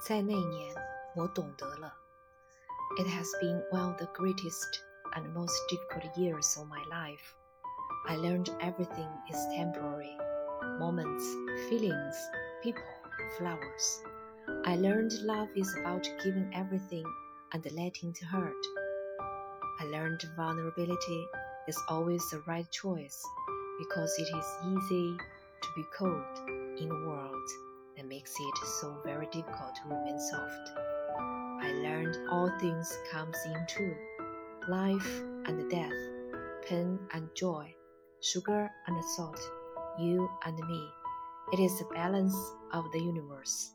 在那年，我懂得了。It has been one of the greatest and most difficult years of my life. I learned everything is temporary moments, feelings, people, flowers. I learned love is about giving everything and letting it hurt. I learned vulnerability is always the right choice because it is easy to be cold in a world it so very difficult to remain soft. I learned all things comes in two life and death, pain and joy, sugar and salt, you and me. It is the balance of the universe.